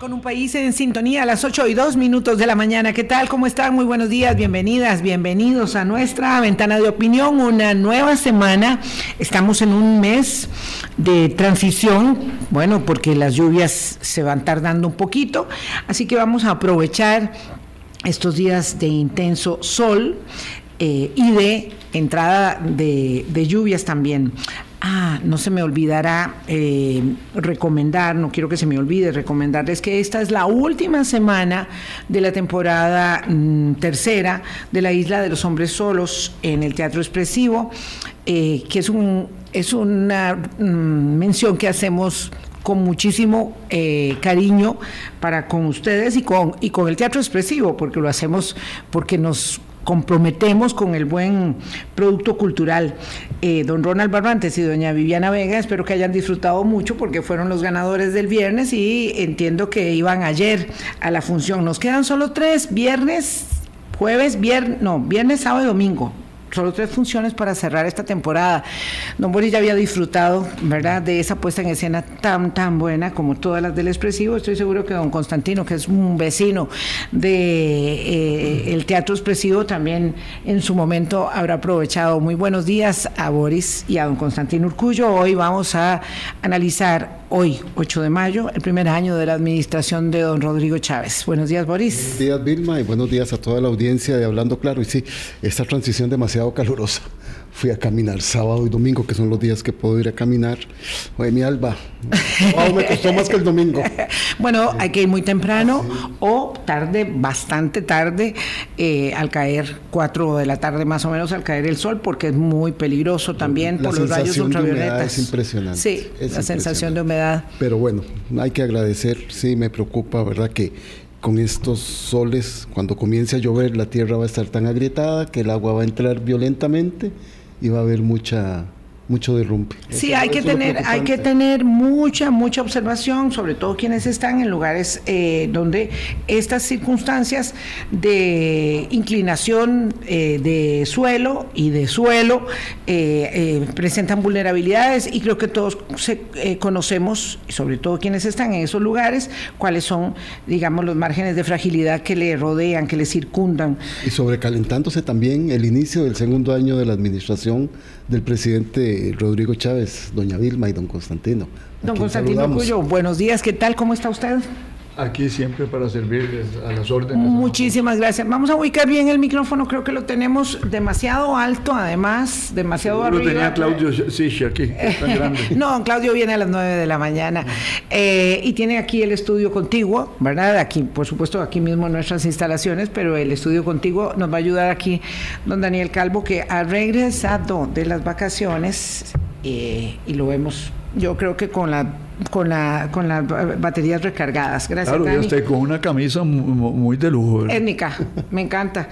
Con un país en sintonía a las 8 y 2 minutos de la mañana. ¿Qué tal? ¿Cómo están? Muy buenos días, bienvenidas, bienvenidos a nuestra ventana de opinión. Una nueva semana. Estamos en un mes de transición, bueno, porque las lluvias se van tardando un poquito. Así que vamos a aprovechar estos días de intenso sol eh, y de entrada de lluvias también. Ah, no se me olvidará eh, recomendar, no quiero que se me olvide recomendarles que esta es la última semana de la temporada mm, tercera de la Isla de los Hombres Solos en el Teatro Expresivo, eh, que es, un, es una mm, mención que hacemos con muchísimo eh, cariño para con ustedes y con, y con el Teatro Expresivo, porque lo hacemos porque nos comprometemos con el buen producto cultural. Eh, don Ronald Barbantes y doña Viviana Vega, espero que hayan disfrutado mucho porque fueron los ganadores del viernes y entiendo que iban ayer a la función. Nos quedan solo tres, viernes, jueves, viernes, no, viernes, sábado y domingo solo tres funciones para cerrar esta temporada. Don Boris ya había disfrutado, ¿verdad?, de esa puesta en escena tan, tan buena como todas las del expresivo. Estoy seguro que don Constantino, que es un vecino de, eh, Teatro Expresivo, también en su momento habrá aprovechado. Muy buenos días a Boris y a don Constantino Urcullo. Hoy vamos a analizar, hoy, 8 de mayo, el primer año de la administración de don Rodrigo Chávez. Buenos días, Boris. Buenos días, Vilma, y buenos días a toda la audiencia de Hablando Claro. Y sí, esta transición demasiado calurosa. Fui a caminar sábado y domingo, que son los días que puedo ir a caminar. Oye, mi alba, me costó más que el domingo. bueno, hay que ir muy temprano o tarde, bastante tarde, eh, al caer, 4 de la tarde más o menos, al caer el sol, porque es muy peligroso también por los rayos ultravioletas. Es impresionante. Sí, la sensación de humedad. Pero bueno, hay que agradecer, sí, me preocupa, ¿verdad? Que con estos soles, cuando comience a llover, la tierra va a estar tan agrietada que el agua va a entrar violentamente y va a haber mucha mucho derrumbe. Sí, hay que tener, hay que tener mucha, mucha observación, sobre todo quienes están en lugares eh, donde estas circunstancias de inclinación eh, de suelo y de suelo eh, presentan vulnerabilidades y creo que todos conocemos, sobre todo quienes están en esos lugares, cuáles son, digamos, los márgenes de fragilidad que le rodean, que le circundan. Y sobrecalentándose también el inicio del segundo año de la administración del presidente Rodrigo Chávez, doña Vilma y don Constantino. Don Constantino Cuyo, buenos días, ¿qué tal? ¿Cómo está usted? Aquí siempre para servirles a las órdenes. Muchísimas gracias. Vamos a ubicar bien el micrófono, creo que lo tenemos demasiado alto, además, demasiado arriba. Lo tenía Claudio sí, aquí, tan grande. no, Claudio viene a las 9 de la mañana eh, y tiene aquí el estudio contiguo, ¿verdad? Aquí, por supuesto, aquí mismo nuestras instalaciones, pero el estudio contiguo nos va a ayudar aquí don Daniel Calvo, que ha regresado de las vacaciones eh, y lo vemos, yo creo que con la con, la, con las baterías recargadas. Gracias. Claro, Dani. con una camisa muy de lujo. Étnica, me encanta.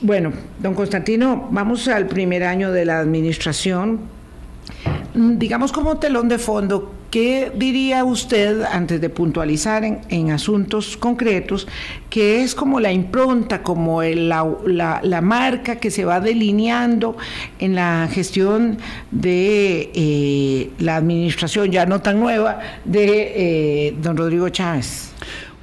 Bueno, don Constantino, vamos al primer año de la administración. Digamos como telón de fondo, ¿qué diría usted, antes de puntualizar en, asuntos concretos, que es como la impronta, como la, marca que se va delineando en la gestión de eh, la administración, ya no tan nueva, de eh, don Rodrigo Chávez?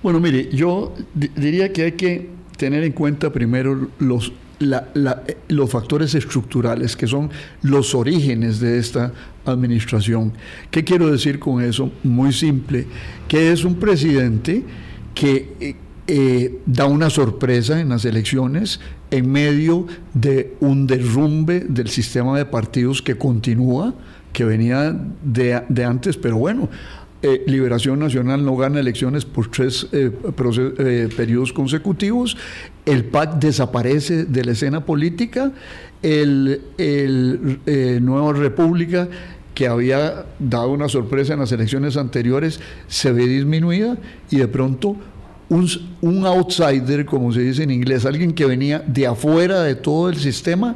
Bueno, mire, yo diría que hay que tener en cuenta primero los la, los factores estructurales, que son los orígenes de esta administración. ¿Qué quiero decir con eso? Muy simple, que es un presidente que eh, da una sorpresa en las elecciones en medio de un derrumbe del sistema de partidos que continúa, que venía de, antes, pero bueno, eh, Liberación Nacional no gana elecciones por tres eh, eh, periodos consecutivos, el PAC desaparece de la escena política, el, el eh, Nueva República que había dado una sorpresa en las elecciones anteriores se ve disminuida y de pronto un, un, outsider, como se dice en inglés, alguien que venía de afuera de todo el sistema,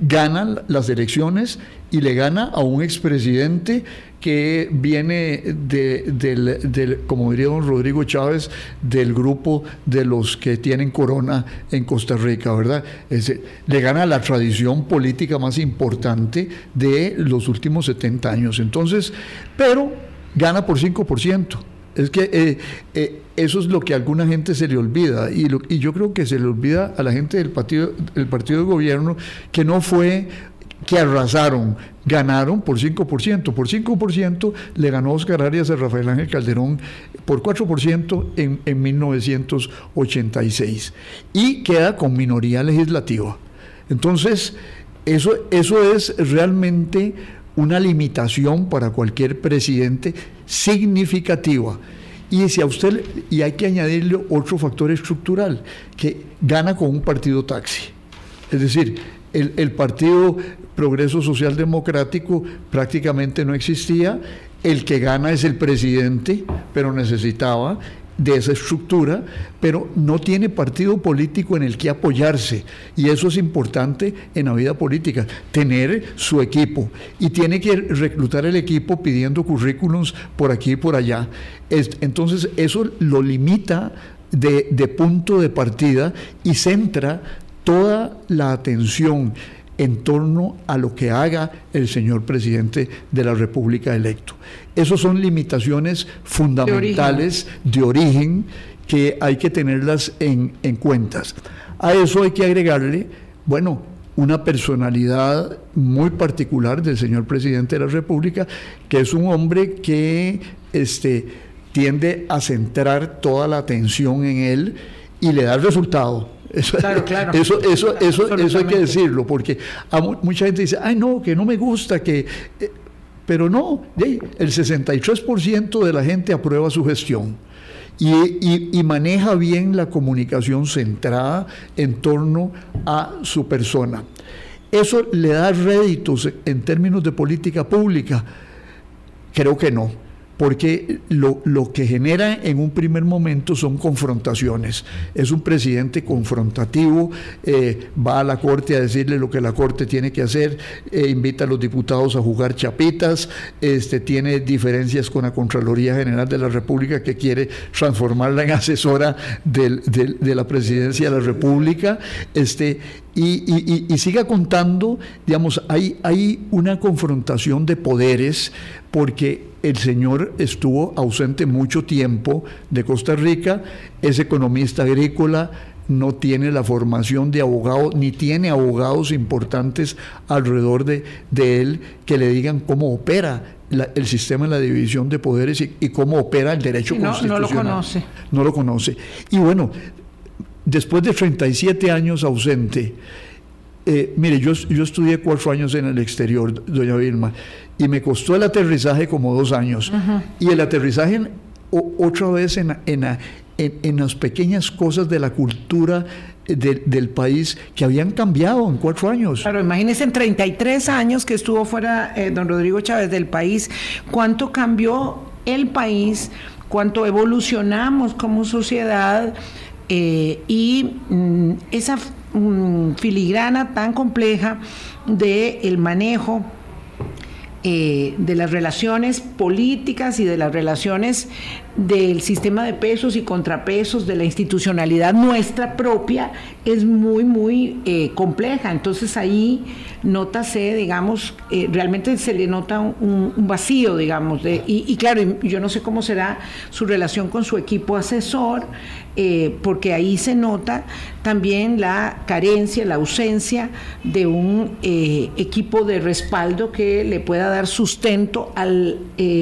gana las elecciones y le gana a un expresidente que viene de, del, del, como diría don Rodrigo Chávez, del grupo de los que tienen corona en Costa Rica, ¿verdad? Es, le gana la tradición política más importante de los últimos 70 años. Entonces, pero gana por 5%. Es que eh, eh, eso es lo que a alguna gente se le olvida y, y, yo creo que se le olvida a la gente del partido, del partido de gobierno que no fue que arrasaron, ganaron por 5%. Por 5% le ganó Oscar Arias a Rafael Ángel Calderón por 4% en, en 1986 y queda con minoría legislativa. Entonces, eso, eso es realmente una limitación para cualquier presidente significativa. Y si a usted, y hay que añadirle otro factor estructural, que gana con un partido taxi. Es decir, el, el Partido Progreso Social Democrático prácticamente no existía, el que gana es el presidente, pero necesitaba de esa estructura, pero no tiene partido político en el que apoyarse. Y eso es importante en la vida política, tener su equipo. Y tiene que reclutar el equipo pidiendo currículums por aquí y por allá. Entonces eso lo limita de, de punto de partida y centra toda la atención en torno a lo que haga el señor presidente de la República electo. Esas son limitaciones fundamentales de origen, que hay que tenerlas en, en cuentas. A eso hay que agregarle, bueno, una personalidad muy particular del señor presidente de la República, que es un hombre que este, tiende a centrar toda la atención en él y le da el resultado eso, claro, claro. Eso, eso, eso, eso, hay que decirlo, porque mucha gente dice, ay no, que no me gusta, que... Eh", pero no, el 63% de la gente aprueba su gestión. Y, y, maneja bien la comunicación centrada en torno a su persona. ¿Eso le da réditos en términos de política pública? Creo que no porque lo, que genera en un primer momento son confrontaciones. Es un presidente confrontativo, eh, va a la Corte a decirle lo que la Corte tiene que hacer, eh, invita a los diputados a jugar chapitas, este, tiene diferencias con la Contraloría General de la República que quiere transformarla en asesora de la presidencia de la República. Este, y, siga contando, digamos, hay, hay una confrontación de poderes porque el señor estuvo ausente mucho tiempo de Costa Rica, es economista agrícola, no tiene la formación de abogado, ni tiene abogados importantes alrededor de, él que le digan cómo opera el sistema de la división de poderes y, cómo opera el derecho constitucional. No lo conoce. No lo conoce. Y bueno, después de 37 años ausente, eh, mire, yo, yo estudié cuatro años en el exterior, doña Vilma, y me costó el aterrizaje como dos años. Y el aterrizaje otra vez en, en, en, las pequeñas cosas de la cultura del país que habían cambiado en cuatro años. Claro, imagínense en 33 años que estuvo fuera eh, don Rodrigo Chávez del país, cuánto cambió el país, cuánto evolucionamos como sociedad eh, y mm, esa mm, filigrana tan compleja del el manejo eh, de las relaciones políticas y de las relaciones del sistema de pesos y contrapesos, de la institucionalidad nuestra propia, es muy, muy eh, compleja. Entonces ahí nótase, digamos, eh, realmente se le nota un, vacío, digamos, de, y, claro, yo no sé cómo será su relación con su equipo asesor, eh, porque ahí se nota también la carencia, la ausencia de un equipo de respaldo que le pueda dar sustento al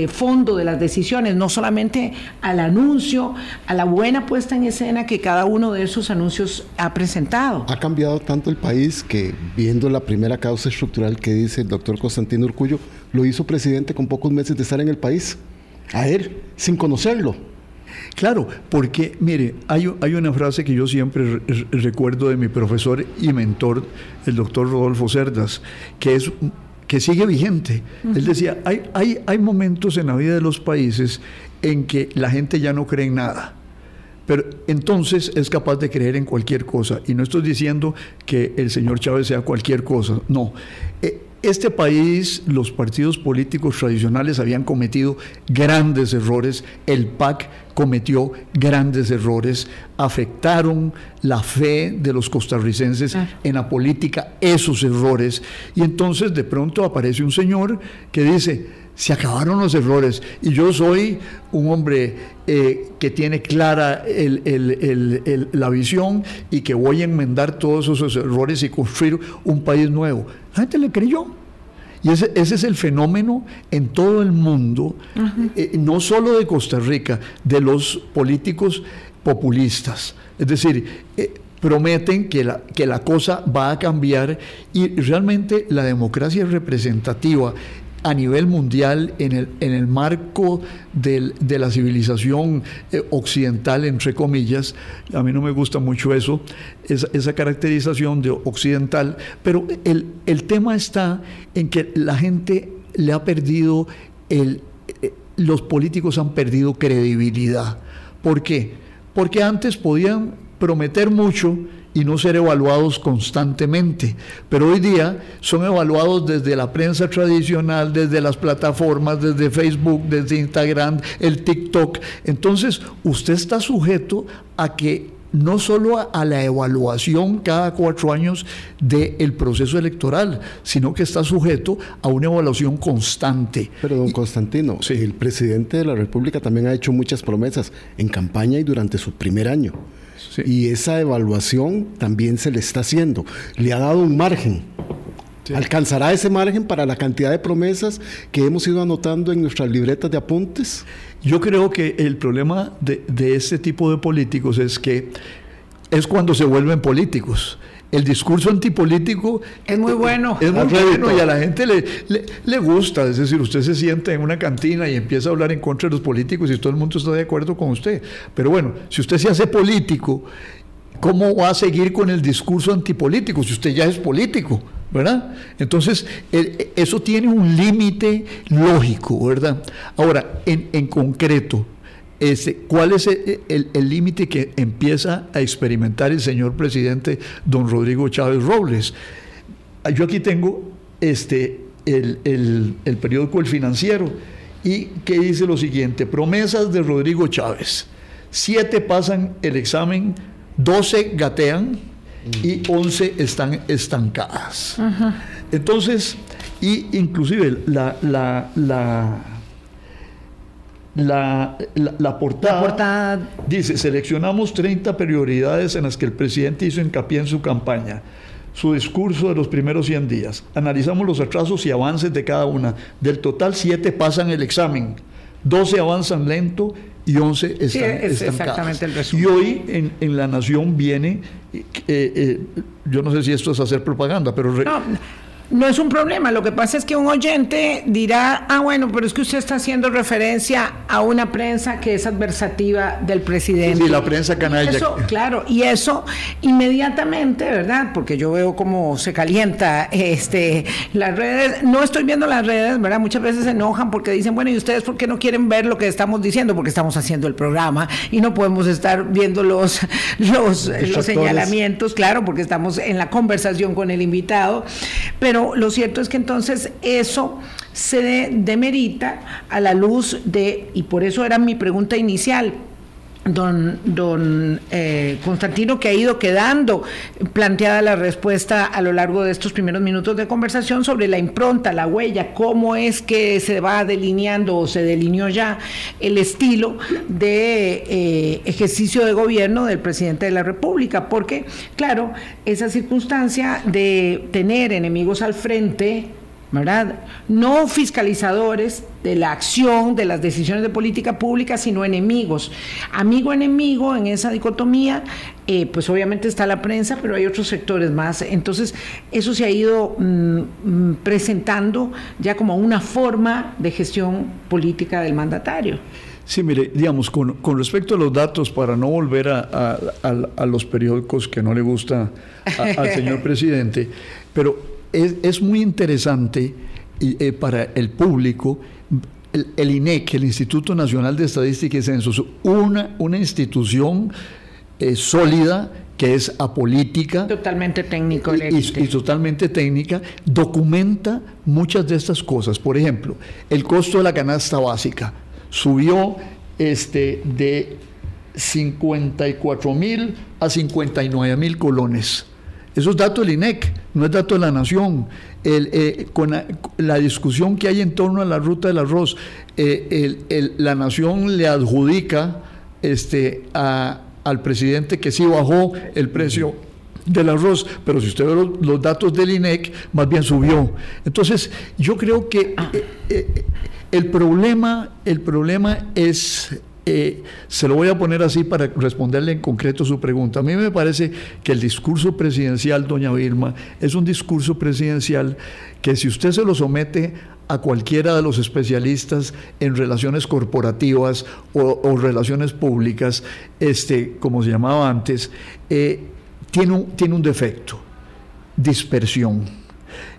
fondo de las decisiones, no solamente al anuncio, a la buena puesta en escena que cada uno de esos anuncios ha presentado. Ha cambiado tanto el país que viendo la primera causa estructural que dice el doctor Constantino Urcullo, lo hizo presidente con pocos meses de estar en el país. A él, sin conocerlo. Claro, porque, mire, hay, hay una frase que yo siempre recuerdo de mi profesor y mentor, el doctor Rodolfo Cerdas, que es que sigue vigente. Él decía, hay, hay, hay momentos en la vida de los países en que la gente ya no cree en nada. Pero entonces es capaz de creer en cualquier cosa. Y no estoy diciendo que el señor Chávez sea cualquier cosa. No. Eh, este país, los partidos políticos tradicionales habían cometido grandes errores, el PAC cometió grandes errores, afectaron la fe de los costarricenses en la política, esos errores. Y entonces de pronto aparece un señor que dice, se acabaron los errores. Y yo soy un hombre eh, que tiene clara la visión y que voy a enmendar todos esos errores y construir un país nuevo. La gente le creyó. Y ese, es el fenómeno en todo el mundo, eh, no solo de Costa Rica, de los políticos populistas. Es decir, eh, prometen que la, que la cosa va a cambiar y realmente la democracia representativa a nivel mundial en el, en el marco de la civilización eh, occidental, entre comillas. A mí no me gusta mucho eso, esa, esa caracterización de occidental, pero el, el, tema está en que la gente le ha perdido, el, eh, los políticos han perdido credibilidad. ¿Por qué? Porque antes podían prometer mucho, y no ser evaluados constantemente. Pero hoy día son evaluados desde la prensa tradicional, desde las plataformas, desde Facebook, desde Instagram, el TikTok. Entonces, usted está sujeto a que no solo a, la evaluación cada cuatro años del proceso electoral, sino que está sujeto a una evaluación constante. Pero don Constantino, el presidente de la República también ha hecho muchas promesas en campaña y durante su primer año. Y esa evaluación también se le está haciendo. Le ha dado un margen. ¿Alcanzará ese margen para la cantidad de promesas que hemos ido anotando en nuestras libretas de apuntes? Yo creo que el problema de, de este tipo de políticos es que es cuando se vuelven políticos el discurso antipolítico es muy bueno. Es muy bueno y a la gente le, le, gusta. Es decir, usted se sienta en una cantina y empieza a hablar en contra de los políticos y todo el mundo está de acuerdo con usted. Pero bueno, si usted se hace político, ¿cómo va a seguir con el discurso antipolítico si usted ya es político? ¿verdad? Entonces, eso tiene un límite lógico, ¿verdad? Ahora, en, en concreto, ¿Cuál es el límite que empieza a experimentar el señor presidente don Rodrigo Chávez Robles? Yo aquí tengo este, el, el periódico El Financiero y que dice lo siguiente, promesas de Rodrigo Chávez. Siete pasan el examen, doce gatean y once están estancadas. Entonces, y inclusive la, la, la la, la, portada, dice, seleccionamos 30 prioridades en las que el presidente hizo hincapié en su campaña, su discurso de los primeros 100 días. Analizamos los atrasos y avances de cada una. Del total, 7 pasan el examen, 12 avanzan lento y 11 están sí, es exactamente el resumen. Y hoy en, en, La Nación viene, eh, eh, yo no sé si esto es hacer propaganda, pero... No no es un problema. Lo que pasa es que un oyente dirá, ah, bueno, pero es que usted está haciendo referencia a una prensa que es adversativa del presidente. Sí, la prensa canalla. Eso, claro, y eso inmediatamente, ¿verdad? Porque yo veo cómo se calienta este, las redes. No estoy viendo las redes, ¿verdad? Muchas veces se enojan porque dicen, bueno, ¿y ustedes por qué no quieren ver lo que estamos diciendo? Porque estamos haciendo el programa y no podemos estar viendo los, los, los señalamientos, claro, porque estamos en la conversación con el invitado. Pero lo cierto es que entonces eso se demerita a la luz de, y por eso era mi pregunta inicial, don, don eh, Constantino, que ha ido quedando planteada la respuesta a lo largo de estos primeros minutos de conversación sobre la impronta, la huella, cómo es que se va delineando o se delineó ya el estilo de eh, ejercicio de gobierno del presidente de la República, porque, claro, esa circunstancia de tener enemigos al frente, ¿verdad? No fiscalizadores de la acción, de las decisiones de política pública, sino enemigos. Amigo enemigo en esa dicotomía, eh, pues obviamente está la prensa, pero hay otros sectores más. Entonces, eso se ha ido mm, mm, presentando ya como una forma de gestión política del mandatario. Sí, mire, digamos, con, respecto a los datos, para no volver a, los periódicos que no le gusta al señor presidente, pero es, muy interesante eh, para el público el, INEC, el Instituto Nacional de Estadística y Censos, una, una institución eh, sólida que es apolítica. Totalmente técnico. Y, y, totalmente técnica, documenta muchas de estas cosas. Por ejemplo, el costo de la canasta básica subió este, de 54 mil a 59 mil colones Eso es dato del INEC, no es dato de la nación. Eh, con la, discusión que hay en torno a la ruta del arroz, eh, la nación le adjudica este, al presidente que sí bajó el precio del arroz, pero si usted ve los, datos del INEC, más bien subió. Entonces, yo creo que eh, el, problema, el problema es eh, se lo voy a poner así para responderle en concreto su pregunta. A mí me parece que el discurso presidencial, doña Vilma, es un discurso presidencial que si usted se lo somete a cualquiera de los especialistas en relaciones corporativas o, relaciones públicas, este, como se llamaba antes, eh, tiene, un, tiene un defecto, dispersión.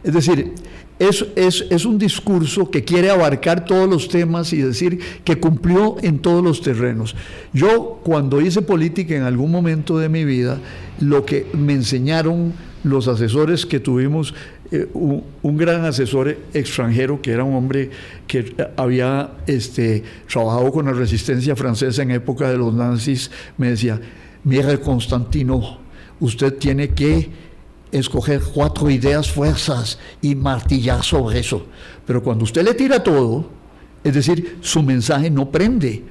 Es decir, es, es, un discurso que quiere abarcar todos los temas y decir que cumplió en todos los terrenos. Yo cuando hice política en algún momento de mi vida, lo que me enseñaron los asesores que tuvimos, eh, un, gran asesor extranjero que era un hombre que había este, trabajado con la resistencia francesa en época de los nazis, me decía, mire Constantino, usted tiene que escoger cuatro ideas fuerzas y martillar sobre eso. Pero cuando usted le tira todo, es decir, su mensaje no prende.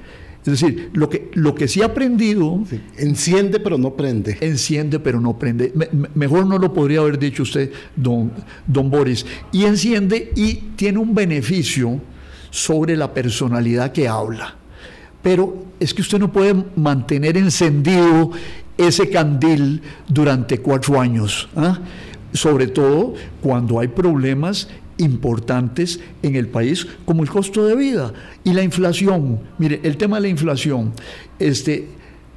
Es decir, lo que, lo que sí ha aprendido... Enciende pero no prende. Enciende pero no prende. mejor no lo podría haber dicho usted, don, don Boris. Y enciende y tiene un beneficio sobre la personalidad que habla. Pero es que usted no puede mantener encendido ese candil durante cuatro años, ¿ah? sobre todo cuando hay problemas importantes en el país como el costo de vida y la inflación. Mire, el tema de la inflación, este,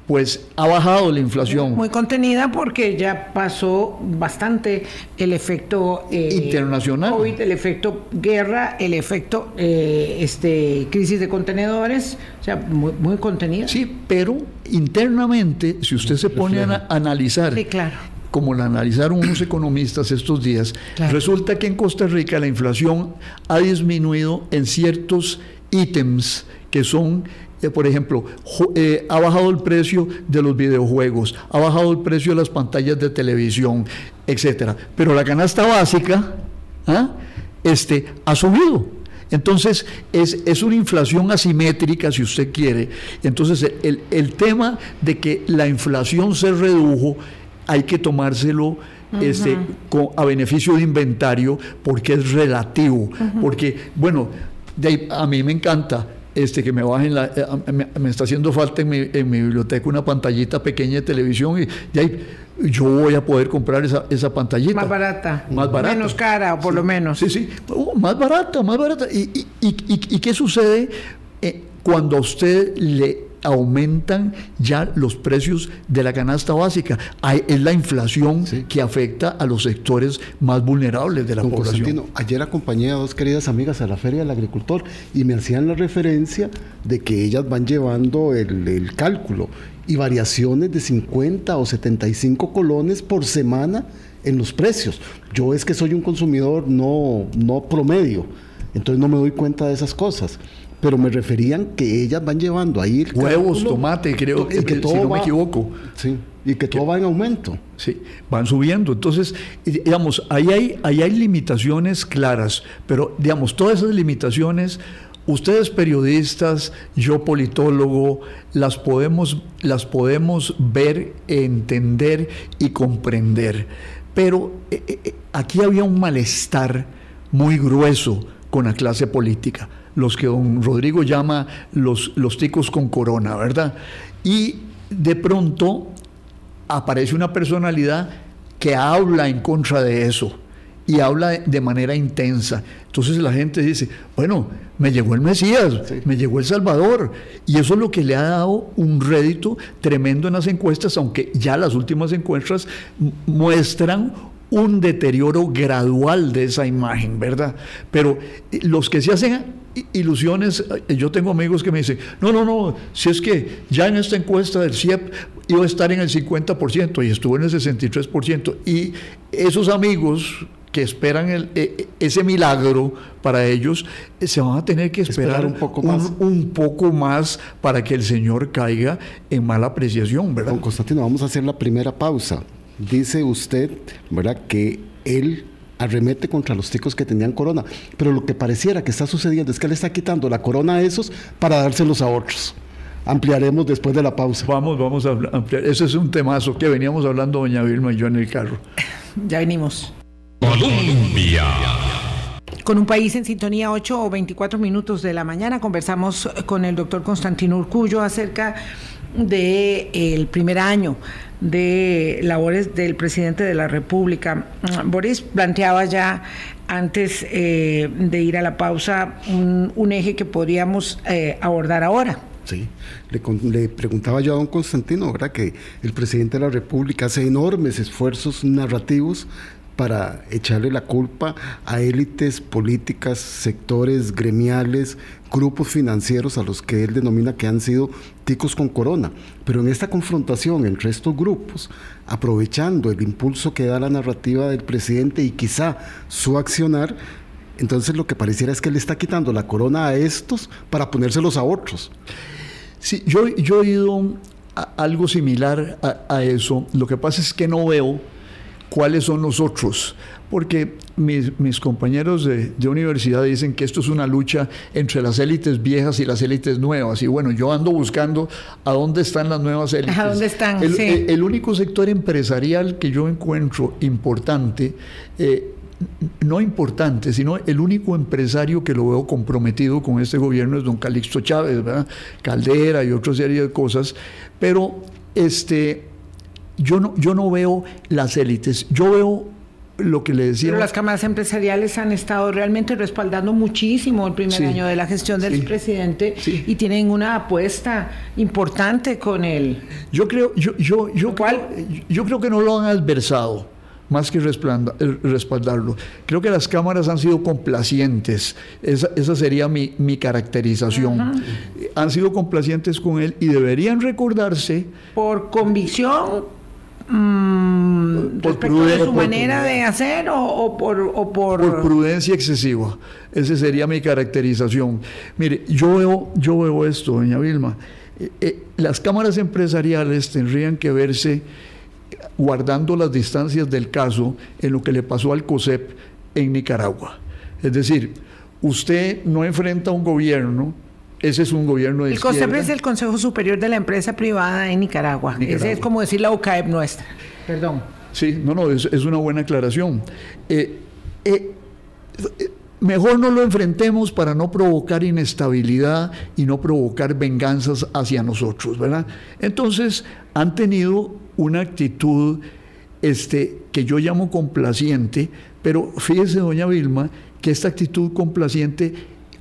pues ha bajado la inflación. Muy contenida porque ya pasó bastante el efecto eh, internacional, COVID, el efecto guerra, el efecto eh, este, crisis de contenedores, o sea, muy, muy contenida. Sí, pero internamente, si usted se pone a analizar como la analizaron unos economistas estos días, resulta que en Costa Rica la inflación ha disminuido en ciertos ítems que son eh, por ejemplo, eh, ha bajado el precio de los videojuegos, ha bajado el precio de las pantallas de televisión, etcétera. Pero la canasta básica ¿ah? este, ha subido. Entonces, es, una inflación asimétrica, si usted quiere. Entonces, el, tema de que la inflación se redujo, hay que tomárselo este, a beneficio de inventario porque es relativo. Porque, bueno, a mí me encanta este, que me bajen la, eh, me, está haciendo falta en mi, en mi, biblioteca una pantallita pequeña de televisión y, ahí yo voy a poder comprar esa, esa pantallita. Más barata. Más barata. Menos cara, por lo menos. Sí, sí. Oh, más barata, más barata. ¿Y, y, y, y qué sucede eh, cuando a usted le aumentan ya los precios de la canasta básica. es la inflación que afecta a los sectores más vulnerables de la población. Ayer acompañé a dos queridas amigas a la Feria del Agricultor y me hacían la referencia de que ellas van llevando el, el cálculo y variaciones de 50 o 75 colones por semana en los precios. Yo es que soy un consumidor no, no promedio, entonces no me doy cuenta de esas cosas pero me referían que ellas van llevando ahí huevos, tomate, creo que, que si no me equivoco. Sí, y que todo va en aumento. Sí, van subiendo. Entonces, digamos, ahí hay, ahí hay limitaciones claras, pero digamos, todas esas limitaciones, ustedes periodistas, yo politólogo, las podemos, las podemos ver, entender y comprender. Pero eh, eh, eh, aquí había un malestar muy grueso con la clase política los que don Rodrigo llama los, los ticos con corona, ¿verdad? Y de pronto aparece una personalidad que habla en contra de eso y habla de manera intensa. Entonces la gente dice, bueno, me llegó el Mesías, me llegó el Salvador. Y eso es lo que le ha dado un rédito tremendo en las encuestas, aunque ya las últimas encuestas muestran un deterioro gradual de esa imagen, ¿verdad? Pero eh, los que se hacen ilusiones, eh, yo tengo amigos que me dicen, no, no, no, si es que ya en esta encuesta del CIEP iba a estar en el 50% y estuvo en el 63%, y esos amigos que esperan el, e, e, ese milagro para ellos, eh, se van a tener que esperar, un, poco más. Un, poco más para que el Señor caiga en mala apreciación, ¿verdad? Don Constantino, vamos a hacer la primera pausa dice usted, ¿verdad?, que él arremete contra los ticos que tenían corona. Pero lo que pareciera que está sucediendo es que él está quitando la corona a esos para dárselos a otros. Ampliaremos después de la pausa. Vamos, vamos a ampliar. Ese es un temazo que veníamos hablando doña Vilma y yo en el carro. Ya venimos. Colombia. Con un país en sintonía, 8 o 24 minutos de la mañana, conversamos con el doctor Constantino Urcullo acerca del primer año de labores del presidente de la República. Boris planteaba ya antes eh, de ir a la pausa un, eje que podríamos eh, abordar ahora. Sí, le, le, preguntaba yo a don Constantino, ¿verdad? Que el presidente de la República hace enormes esfuerzos narrativos para echarle la culpa a élites políticas, sectores gremiales, grupos financieros a los que él denomina que han sido ticos con corona. Pero en esta confrontación entre estos grupos, aprovechando el impulso que da la narrativa del presidente y quizá su accionar, entonces lo que pareciera es que él está quitando la corona a estos para ponérselos a otros. Sí, yo, yo he oído algo similar a eso. Lo que pasa es que no veo cuáles son los otros. Porque mis, mis compañeros de, de, universidad dicen que esto es una lucha entre las élites viejas y las élites nuevas. Y bueno, yo ando buscando a dónde están las nuevas élites. ¿A dónde están? El, sí. el, el único sector empresarial que yo encuentro importante, eh, no importante, sino el único empresario que lo veo comprometido con este gobierno es don Calixto Chávez, ¿verdad? Caldera y otra serie de cosas. Pero este yo no, yo no veo las élites, yo veo lo que le decía. Pero las cámaras empresariales han estado realmente respaldando muchísimo el primer Sí. año de la gestión del Sí. presidente Sí. y tienen una apuesta importante con él. Yo creo, yo, yo, yo, creo, yo creo que no lo han adversado más que eh, respaldarlo. Creo que las cámaras han sido complacientes. Esa, esa sería mi, mi caracterización. Han sido complacientes con él y deberían recordarse ¿Por convicción? Mm, Por su por manera de hacer o, o por, o por, por prudencia excesiva. Esa sería mi caracterización. Mire, yo veo, yo veo esto, doña Vilma. Eh, eh, las cámaras empresariales tendrían que verse guardando las distancias del caso en lo que le pasó al COSEP en Nicaragua. Es decir, usted no enfrenta a un gobierno, ese es un gobierno de el COSEP izquierda. es el Consejo Superior de la Empresa Privada en Nicaragua. Nicaragua. Ese es como decir la UCAEP nuestra. Perdón. Sí, no, no, es, es una buena aclaración. Eh, eh, eh, mejor no lo enfrentemos para no provocar inestabilidad y no provocar venganzas hacia nosotros, ¿verdad? Entonces, han tenido una actitud este, que yo llamo complaciente, pero fíjese, doña Vilma, que esta actitud complaciente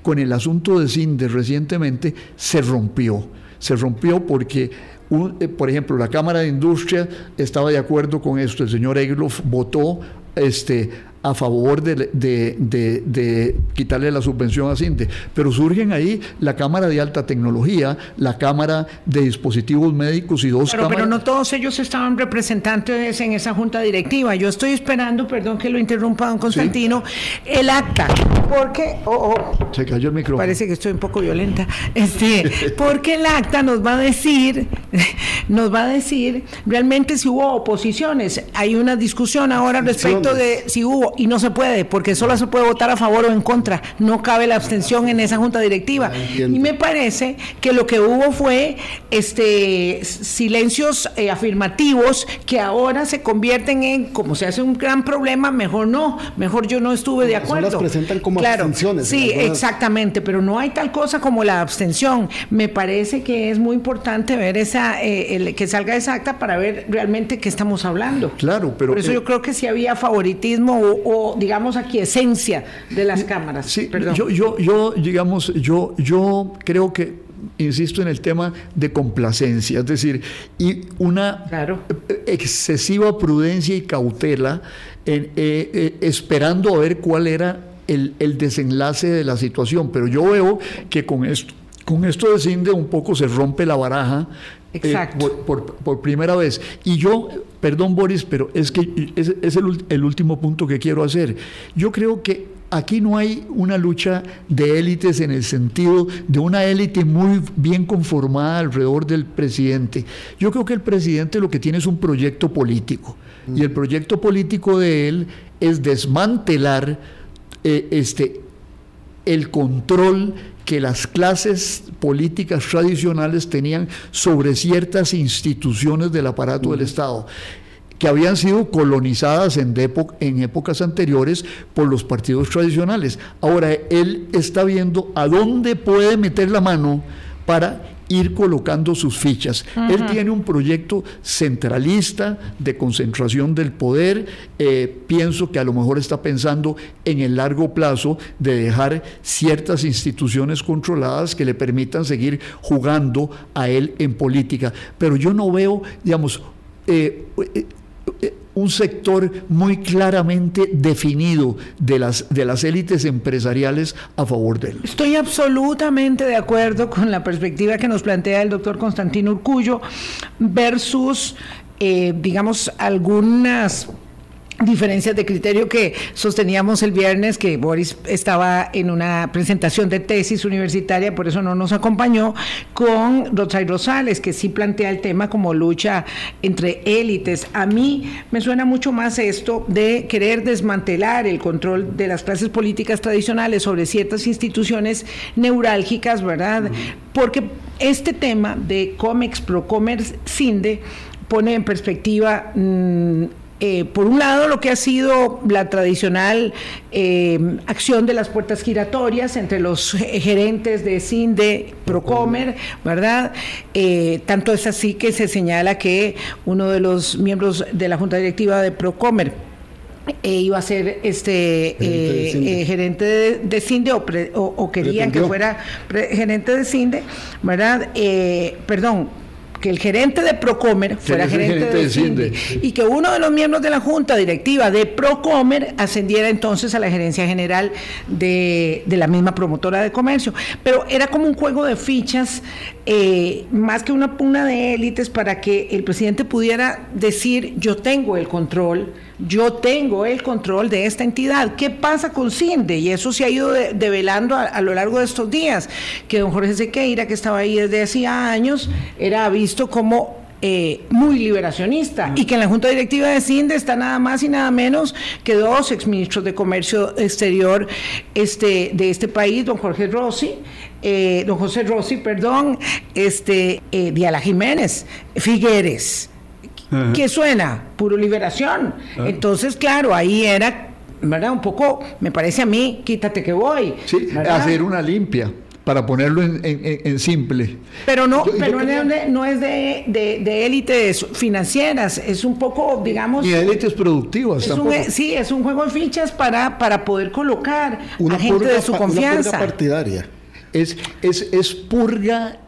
con el asunto de CINDE recientemente se rompió. Se rompió porque, un- eh, por ejemplo, la Cámara de Industria estaba de acuerdo con esto. El señor Egloff votó este, a favor de, de- de- de quitarle la subvención a CINDE. Pero surgen ahí la Cámara de Alta Tecnología, la Cámara de Dispositivos Médicos y dos Pero, pero cámaras. no todos ellos estaban representantes en esa junta directiva. Yo estoy esperando, perdón que lo interrumpa, don Constantino, el acta. Porque, oh, oh, Se cayó el micrófono. parece que estoy un poco violenta. Este, porque el acta nos va a decir, nos va a decir realmente si hubo oposiciones. Hay una discusión ahora respecto de si hubo y no se puede, porque solo se puede votar a favor o en contra. No cabe la abstención en esa junta directiva. Y me parece que lo que hubo fue este silencios eh, afirmativos que ahora se convierten en como se hace un gran problema, mejor no, mejor yo no estuve de acuerdo. las presentan como claro, abstenciones, Sí, algunas- exactamente, pero no hay tal cosa como la abstención. Me parece que es muy importante ver esa eh, el- que salga esa acta para ver realmente qué estamos hablando. Claro, pero, Por eso eh, yo creo que si había favoritismo o, o, digamos aquí esencia de las cámaras. Sí, Perdón. yo, yo, yo, digamos, yo, yo creo que, insisto en el tema de complacencia, es decir, y una Claro. excesiva prudencia y cautela en, eh, eh, esperando a ver cuál era el, el desenlace de la situación. Pero yo veo que con esto, con esto de Cinde un poco se rompe la baraja. Eh, Exacto. por, por- por primera vez. Y yo, perdón Boris, pero es que es, es el, el último punto que quiero hacer. Yo creo que aquí no hay una lucha de élites en el sentido de una élite muy bien conformada alrededor del presidente. Yo creo que el presidente lo que tiene es un proyecto político. Y el proyecto político de él es desmantelar eh, este, el control que las clases políticas tradicionales tenían sobre ciertas instituciones del aparato del Estado que habían sido colonizadas en, en, épocas anteriores por los partidos tradicionales. Ahora él está viendo a dónde puede meter la mano para ir colocando sus fichas. Él tiene un proyecto centralista de concentración del poder. Eh, pienso que a lo mejor está pensando en el largo plazo de dejar ciertas instituciones controladas que le permitan seguir jugando a él en política. Pero yo no veo, digamos, eh, eh, un sector muy claramente definido de las, de las élites empresariales a favor de él. Estoy absolutamente de acuerdo con la perspectiva que nos plantea el doctor Constantino Urcullo versus, eh, digamos, algunas diferencias de criterio que sosteníamos el viernes, que Boris estaba en una presentación de tesis universitaria, por eso no nos acompañó, con Rotsay Rosales, que sí plantea el tema como lucha entre élites. A mí me suena mucho más esto de querer desmantelar el control de las clases políticas tradicionales sobre ciertas instituciones neurálgicas, ¿verdad? Porque este tema de COMEX, ProCommerce, CINDE, pone en perspectiva mm, eh, por un lado, lo que ha sido la tradicional eh, acción de las puertas giratorias entre los gerentes de CINDE, Procomer, ¿verdad? Eh, tanto es así que se señala que uno de los miembros de la Junta Directiva de Procomer iba a ser este gerente de CINDE, o, querían que fuera gerente de CINDE, ¿verdad? perdón, que el gerente de Procomer fuera gerente, de, CINDE, y que uno de los miembros de la junta directiva de Procomer ascendiera entonces a la gerencia general de, la misma promotora de comercio. Pero era como un juego de fichas, eh, más que una pugna de élites para que el presidente pudiera decir yo tengo el control yo tengo el control de esta entidad. ¿Qué pasa con CINDE? Y eso se ha ido develando a, lo largo de estos días, que don Jorge Sequeira, que estaba ahí desde hacía años, era visto como eh, muy liberacionista y que en la Junta Directiva de CINDE está nada más y nada menos que dos exministros de Comercio Exterior este, de este país, don Jorge Rossi, eh, don José Rossi, perdón, este, eh, Diala Jiménez, Figueres. ¿Qué suena? Puro liberación. Entonces, claro, ahí era, ¿verdad? Un poco, me parece a mí, quítate que voy. Sí, hacer una limpia para ponerlo en, simple. Pero no, pero no es de, élites financieras, es un poco, digamos... Ni élites productivas tampoco. sí, es un juego de fichas para, para poder colocar a gente de su confianza. Una partidaria. Es, es, es purga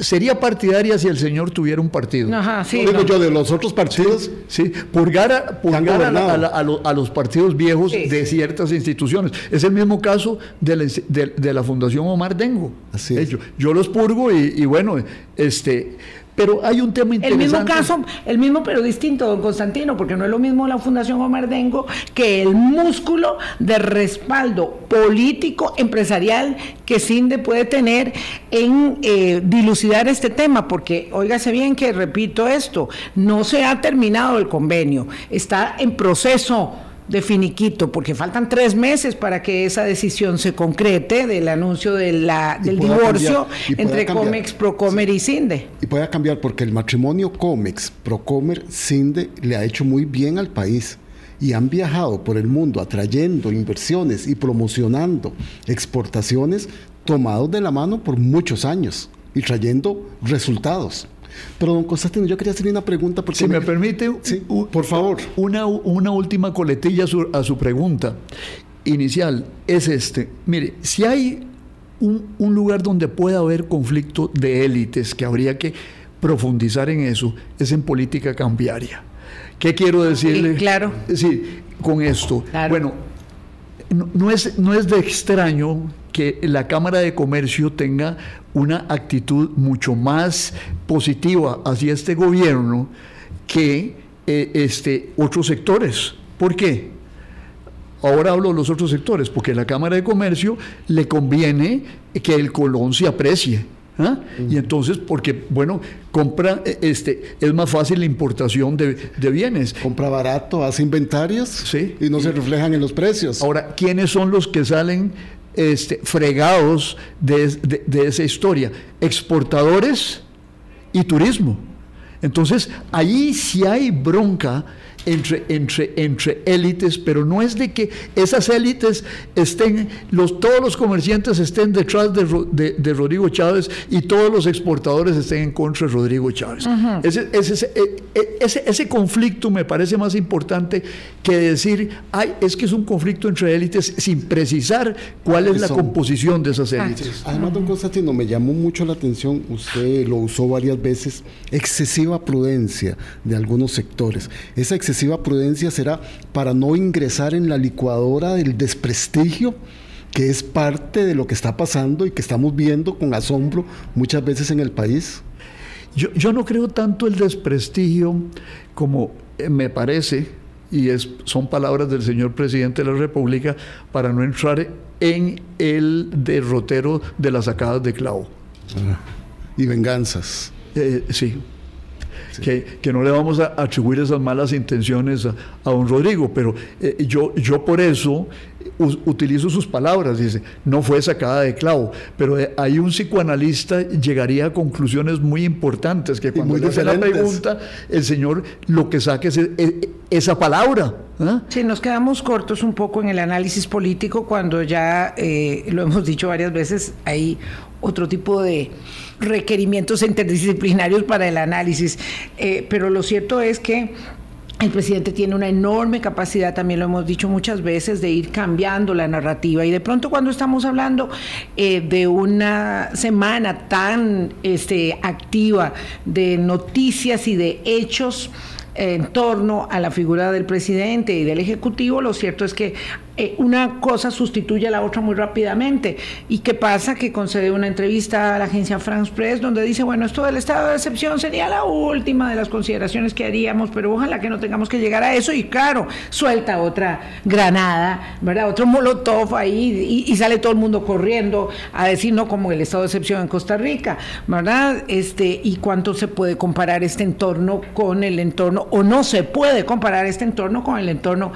sería partidaria si el señor tuviera un partido. Ajá, sí, digo yo, de los otros partidos. Sí, purgar, a, los partidos viejos de ciertas instituciones. Es el mismo caso de la, de, la Fundación Omar Dengo. Así es. Yo, los purgo y, y bueno, este pero hay un tema interesante. El mismo caso, el mismo pero distinto, don Constantino, porque no es lo mismo la Fundación Omar Dengo que el músculo de respaldo político, empresarial que CINDE puede tener en eh, dilucidar este tema, porque óigase bien que repito esto, no se ha terminado el convenio, está en proceso de finiquito, porque faltan tres meses para que esa decisión se concrete del anuncio de la, del divorcio entre Comex, Procomer y Cinde. Y pueda cambiar porque el matrimonio Comex, Procomer, Cinde le ha hecho muy bien al país y han viajado por el mundo atrayendo inversiones y promocionando exportaciones tomados de la mano por muchos años y trayendo resultados. Pero don Constantino, yo quería hacerle una pregunta. Porque si me, permite, por favor. Una, una última coletilla a su, pregunta inicial es este. Mire, si hay un, lugar donde pueda haber conflicto de élites, que habría que profundizar en eso, es en política cambiaria. ¿Qué quiero decirle? claro. Sí, con esto. Bueno, no, es, no es de extraño que la Cámara de Comercio tenga una actitud mucho más positiva hacia este gobierno que eh, este, otros sectores. ¿Por qué? Ahora hablo de los otros sectores, porque a la Cámara de Comercio le conviene que el Colón se aprecie ¿Ah? Y entonces, porque, bueno, compra, eh, este, es más fácil la importación de, de bienes. Compra barato, hace inventarios Sí. y no se reflejan en los precios. Ahora, ¿quiénes son los que salen este, fregados de, de- de esa historia? Exportadores y turismo. Entonces, ahí sí hay bronca entre, entre, entre élites, pero no es de que esas élites estén, los, todos los comerciantes estén detrás de, de- de Rodrigo Chávez y todos los exportadores estén en contra de Rodrigo Chávez. ese, ese, ese, eh, ese- ese conflicto me parece más importante que decir, ay, es que es un conflicto entre élites sin precisar cuál es la Son- composición de esas élites. Además, don Constantino, me llamó mucho la atención, usted lo usó varias veces, excesiva prudencia de algunos sectores. Esa excesiva prudencia será para no ingresar en la licuadora del desprestigio, que es parte de lo que está pasando y que estamos viendo con asombro muchas veces en el país. Yo, yo no creo tanto el desprestigio como eh, me parece, y es, son palabras del señor presidente de la República, para no entrar en el derrotero de las sacadas de clavo. Y venganzas. Eh, sí. Que, que no le vamos a atribuir esas malas intenciones a, a don Rodrigo, pero eh, yo, yo por eso utilizo sus palabras, dice, no fue sacada de clavo, pero eh, ahí un psicoanalista llegaría a conclusiones muy importantes, que cuando le hace la pregunta, el señor lo que saque es eh, esa palabra. ¿ah? Sí, nos quedamos cortos un poco en el análisis político cuando ya, eh, lo hemos dicho varias veces, hay otro tipo de requerimientos interdisciplinarios para el análisis. Eh, pero lo cierto es que el presidente tiene una enorme capacidad, también lo hemos dicho muchas veces, de ir cambiando la narrativa. Y de pronto cuando estamos hablando eh, de una semana tan este, activa de noticias y de hechos, en torno a la figura del presidente y del ejecutivo, lo cierto es que eh, una cosa sustituye a la otra muy rápidamente. ¿Y qué pasa? Que concede una entrevista a la agencia France Press donde dice, bueno, esto del estado de excepción sería la última de las consideraciones que haríamos, pero ojalá que no tengamos que llegar a eso. Y claro, suelta otra granada, ¿verdad? Otro molotov ahí y, sale todo el mundo corriendo a decir, no, como el estado de excepción en Costa Rica, ¿verdad? Este, ¿Y cuánto se puede comparar este entorno con el entorno, o no se puede comparar este entorno con el entorno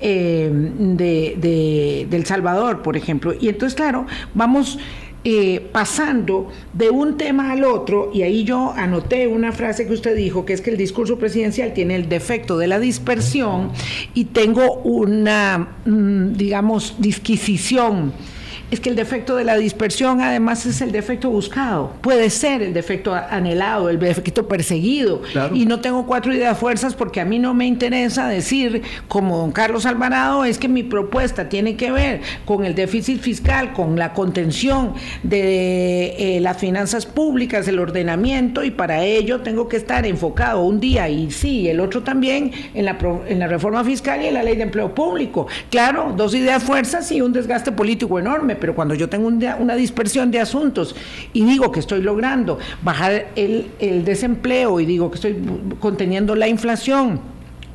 eh, de, de, del Salvador, por ejemplo? Y entonces, claro, vamos eh, pasando de un tema al otro, y ahí yo anoté una frase que usted dijo, que es que el discurso presidencial tiene el defecto de la dispersión, y tengo una, mm, digamos, disquisición. Es que el defecto de la dispersión además es el defecto buscado, puede ser el defecto anhelado, el defecto perseguido. Claro. Y no tengo cuatro ideas fuerzas porque a mí no me interesa decir, como don Carlos Alvarado, es que mi propuesta tiene que ver con el déficit fiscal, con la contención de eh, las finanzas públicas, el ordenamiento, y para ello tengo que estar enfocado un día y sí, el otro también en la, en la reforma fiscal y en la ley de empleo público. Claro, dos ideas fuerzas y un desgaste político enorme, pero cuando yo tengo un una dispersión de asuntos y digo que estoy logrando bajar el, el desempleo y digo que estoy conteniendo la inflación,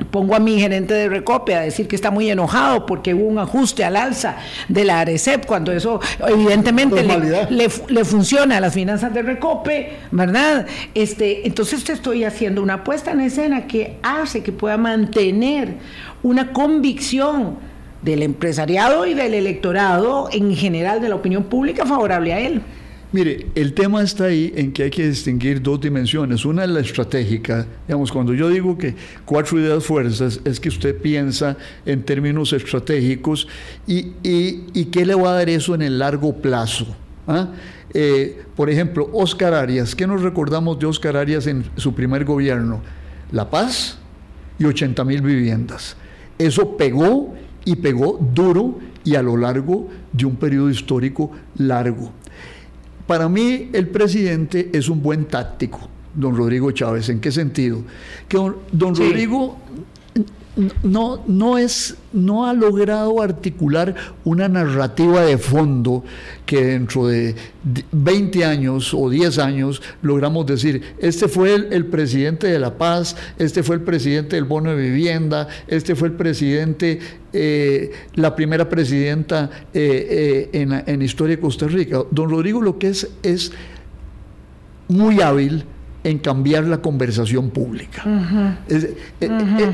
Pongo a mi gerente de Recope a decir que está muy enojado porque hubo un ajuste al alza de la ARECEP, cuando eso evidentemente le, le funciona a las finanzas de Recope, ¿verdad? Este, entonces te estoy haciendo una puesta en escena que hace que pueda mantener una convicción del empresariado y del electorado en general de la opinión pública favorable a él. Mire, el tema está ahí en que hay que distinguir dos dimensiones. Una es la estratégica. Digamos, cuando yo digo que cuatro ideas fuerzas, es que usted piensa en términos estratégicos y, y- qué le va a dar eso en el largo plazo. ¿Ah? Eh, por ejemplo, Oscar Arias. ¿Qué nos recordamos de Oscar Arias en su primer gobierno? La paz y 80 mil viviendas. Eso pegó y pegó duro y a lo largo de un periodo histórico largo. Para mí el presidente es un buen táctico, don Rodrigo Chávez. ¿En qué sentido? Que don, don Sí. Rodrigo no, no, es, no ha logrado articular una narrativa de fondo que dentro de 20 años o 10 años logramos decir, este fue el, presidente de la paz, este fue el presidente del bono de vivienda, este fue el presidente, eh, la primera presidenta eh, eh, en, en historia de Costa Rica. Don Rodrigo lo que es es muy hábil en cambiar la conversación pública. Es- e-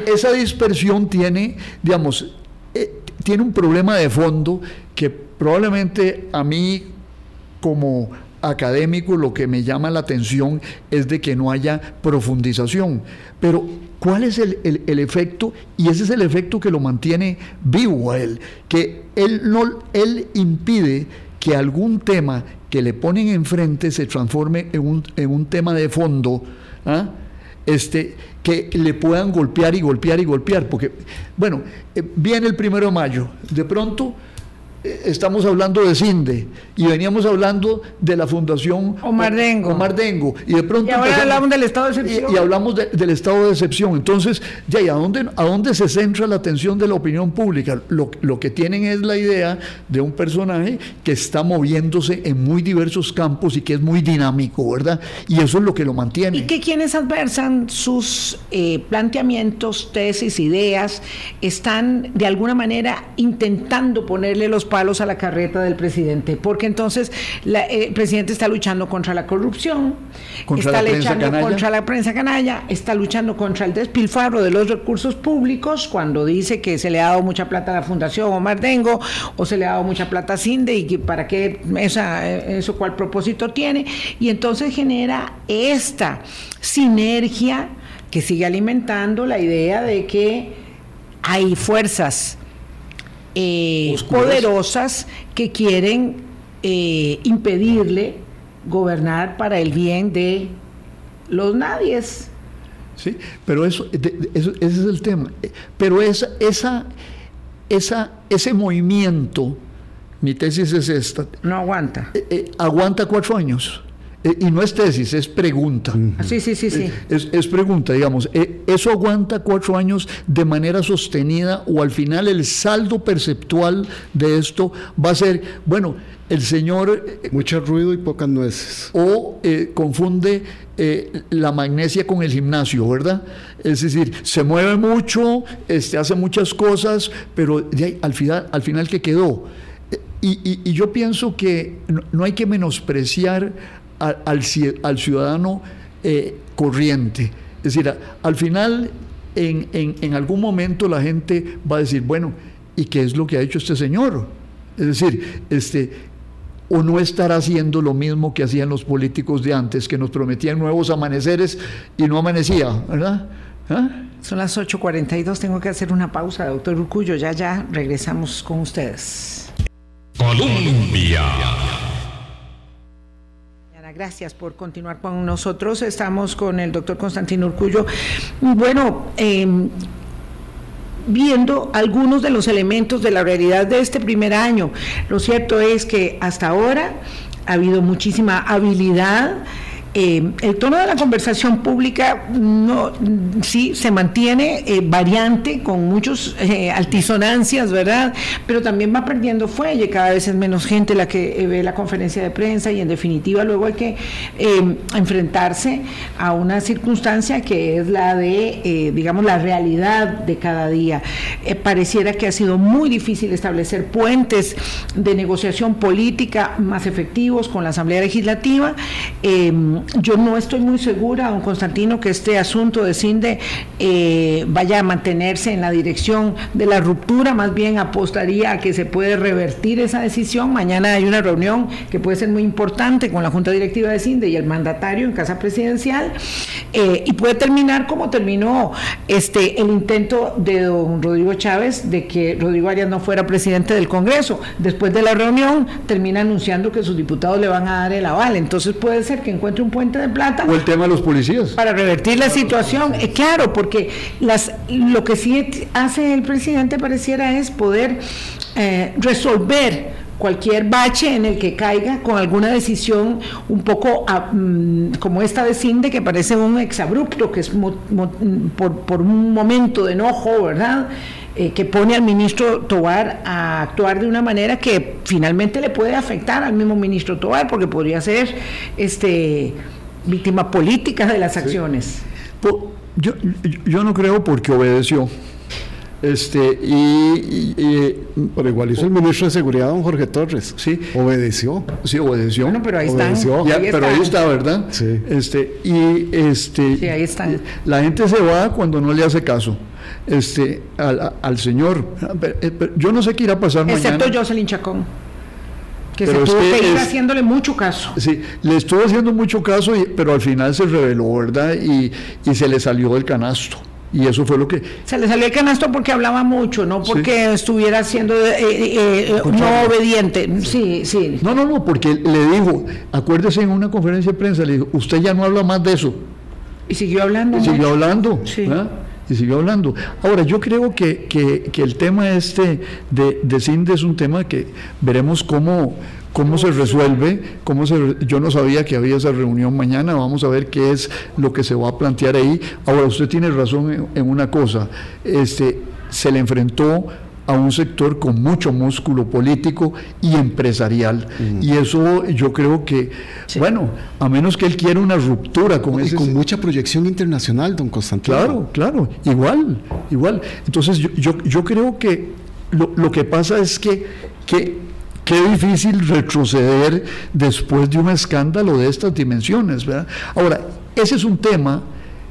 e- esa dispersión tiene, digamos, eh, tiene un problema de fondo que probablemente a mí como académico lo que me llama la atención es de que no haya profundización. Pero ¿cuál es el, el- el efecto? Y ese es el efecto que lo mantiene vivo a él, que él, no, él impide que algún tema que le ponen enfrente se transforme en un, en un tema de fondo. ¿ah? Este, que le puedan golpear y golpear y golpear, porque, bueno, eh, viene el primero de mayo, de pronto estamos hablando de CINDE y veníamos hablando de la Fundación Omar Dengo. Omar Dengo, y de pronto Y ahora empezamos- hablamos del estado de excepción. y, y hablamos de- del estado de excepción. Entonces, ya, ¿y a dónde, a dónde se centra la atención de la opinión pública? Lo, lo que tienen es la idea de un personaje que está moviéndose en muy diversos campos y que es muy dinámico, ¿verdad? Y eso es lo que lo mantiene. Y que quienes adversan sus eh, planteamientos, tesis, ideas, están de alguna manera intentando ponerle los palos a la carreta del presidente, porque entonces la- eh, el presidente está luchando contra la corrupción, Contra está la luchando canalla. contra la prensa canalla, está luchando contra el despilfarro de los recursos públicos, cuando dice que se le ha dado mucha plata a la Fundación Omar Dengo o se le ha dado mucha plata a Cinde y que para qué esa, eso cuál propósito tiene, y entonces genera esta sinergia que sigue alimentando la idea de que hay fuerzas eh, poderosas que quieren eh, impedirle gobernar para el bien de los nadies. Sí, pero eso, de- de- eso- ese es el tema. Pero esa, esa, esa, ese movimiento, mi tesis es esta, No aguanta. eh, aguanta cuatro años. Eh, y no es tesis, es pregunta. Sí, sí, sí, sí. Es, es pregunta, digamos, eh, ¿eso aguanta cuatro años de manera sostenida o al final el saldo perceptual de esto va a ser, bueno, el señor eh, Mucho ruido y pocas nueces. o eh, confunde eh, la magnesia con el gimnasio, ¿verdad? Es decir, se mueve mucho, este, hace muchas cosas, pero de ahí, al, final, al final, ¿qué quedó? Eh, Y, y- y yo pienso que no, no hay que menospreciar a- al, al ciudadano eh, corriente. Es decir, a- al final, en, en- en algún momento la gente va a decir, bueno, ¿y qué es lo que ha hecho este señor? Es decir, este, o no estará haciendo lo mismo que hacían los políticos de antes, que nos prometían nuevos amaneceres y no amanecía, ¿verdad? ¿Ah? Son las 8.42, tengo que hacer una pausa, doctor Urcullo. Ya, ya regresamos con ustedes. Colombia. Gracias por continuar con nosotros. Estamos con el doctor Constantino Urcullo. Bueno, eh, viendo algunos de los elementos de la realidad de este primer año. Lo cierto es que hasta ahora ha habido muchísima habilidad. Eh, el tono de la conversación pública no, sí se mantiene eh, variante con muchos eh, altisonancias, ¿verdad? Pero también va perdiendo fuelle, cada vez es menos gente la que eh, ve la conferencia de prensa y en definitiva luego hay que eh, enfrentarse a una circunstancia que es la de, digamos, la realidad de cada día. Pareciera que ha sido muy difícil establecer puentes de negociación política más efectivos con la Asamblea Legislativa. Eh, yo no estoy muy segura, don Constantino, que este asunto de CINDE eh, vaya a mantenerse en la dirección de la ruptura, más bien apostaría a que se puede revertir esa decisión. Mañana hay una reunión que puede ser muy importante con la Junta Directiva de CINDE y el mandatario en Casa Presidencial eh, y puede terminar como terminó este el intento de don Rodrigo Chávez de que Rodrigo Arias no fuera presidente del Congreso. Después de la reunión termina anunciando que sus diputados le van a dar el aval. Entonces puede ser que encuentre un puente de plata O el tema de los policías. para revertir la situación. Eh, claro, porque las, lo que sí hace el presidente pareciera es poder eh, resolver cualquier bache en el que caiga con alguna decisión un poco ah, mm, como esta de Cinde que parece un exabrupto, que es mo- mo- por, por un momento de enojo, ¿verdad? Eh, que pone al ministro Tobar a actuar de una manera que finalmente le puede afectar al mismo ministro Tobar, porque podría ser este víctima política de las acciones. Yo, yo no creo porque obedeció. Este, y, y- y- Pero igual hizo el ministro de Seguridad, don Jorge Torres. Sí. Obedeció. sí, obedeció. Bueno, pero ahí están. Obedeció. Ya, ahí pero ahí está, ¿verdad? Sí. Este, y este, Sí, ahí están. La gente se va cuando no le hace caso este, al, al señor. Pero- eh, pero Yo no sé qué irá a pasar Excepto mañana. Jocelyn Chacón, que Pero se es tuvo que que ir es- haciéndole mucho caso. Sí, le estuvo haciendo mucho caso, y- pero al final se reveló, ¿verdad? Y, y se le salió del canasto. Y eso fue lo que... Se le salió el canasto porque hablaba mucho, no porque estuviera siendo eh, eh, eh, no obediente. Sí, sí. No, no, no, porque le dijo, acuérdese en una conferencia de prensa, le dijo, usted ya no habla más de eso. Y siguió hablando. Y siguió hablando. Sí. ¿verdad? Y siguió hablando. Ahora, yo creo que, que- el tema este de, de CINDE es un tema que veremos cómo, cómo se resuelve. Cómo se, yo no sabía que había esa reunión mañana. Vamos a ver qué es lo que se va a plantear ahí. Ahora, usted tiene razón en, en una cosa. Este, se le enfrentó a un sector con mucho músculo político y empresarial. Y eso yo creo que, bueno, a menos que él quiera una ruptura con Y ese con mucha proyección internacional, don Constantino. Claro, claro, igual, igual. Entonces yo, yo, yo creo que lo, lo que pasa es que, que qué difícil retroceder después de un escándalo de estas dimensiones, ¿verdad? Ahora, ese es un tema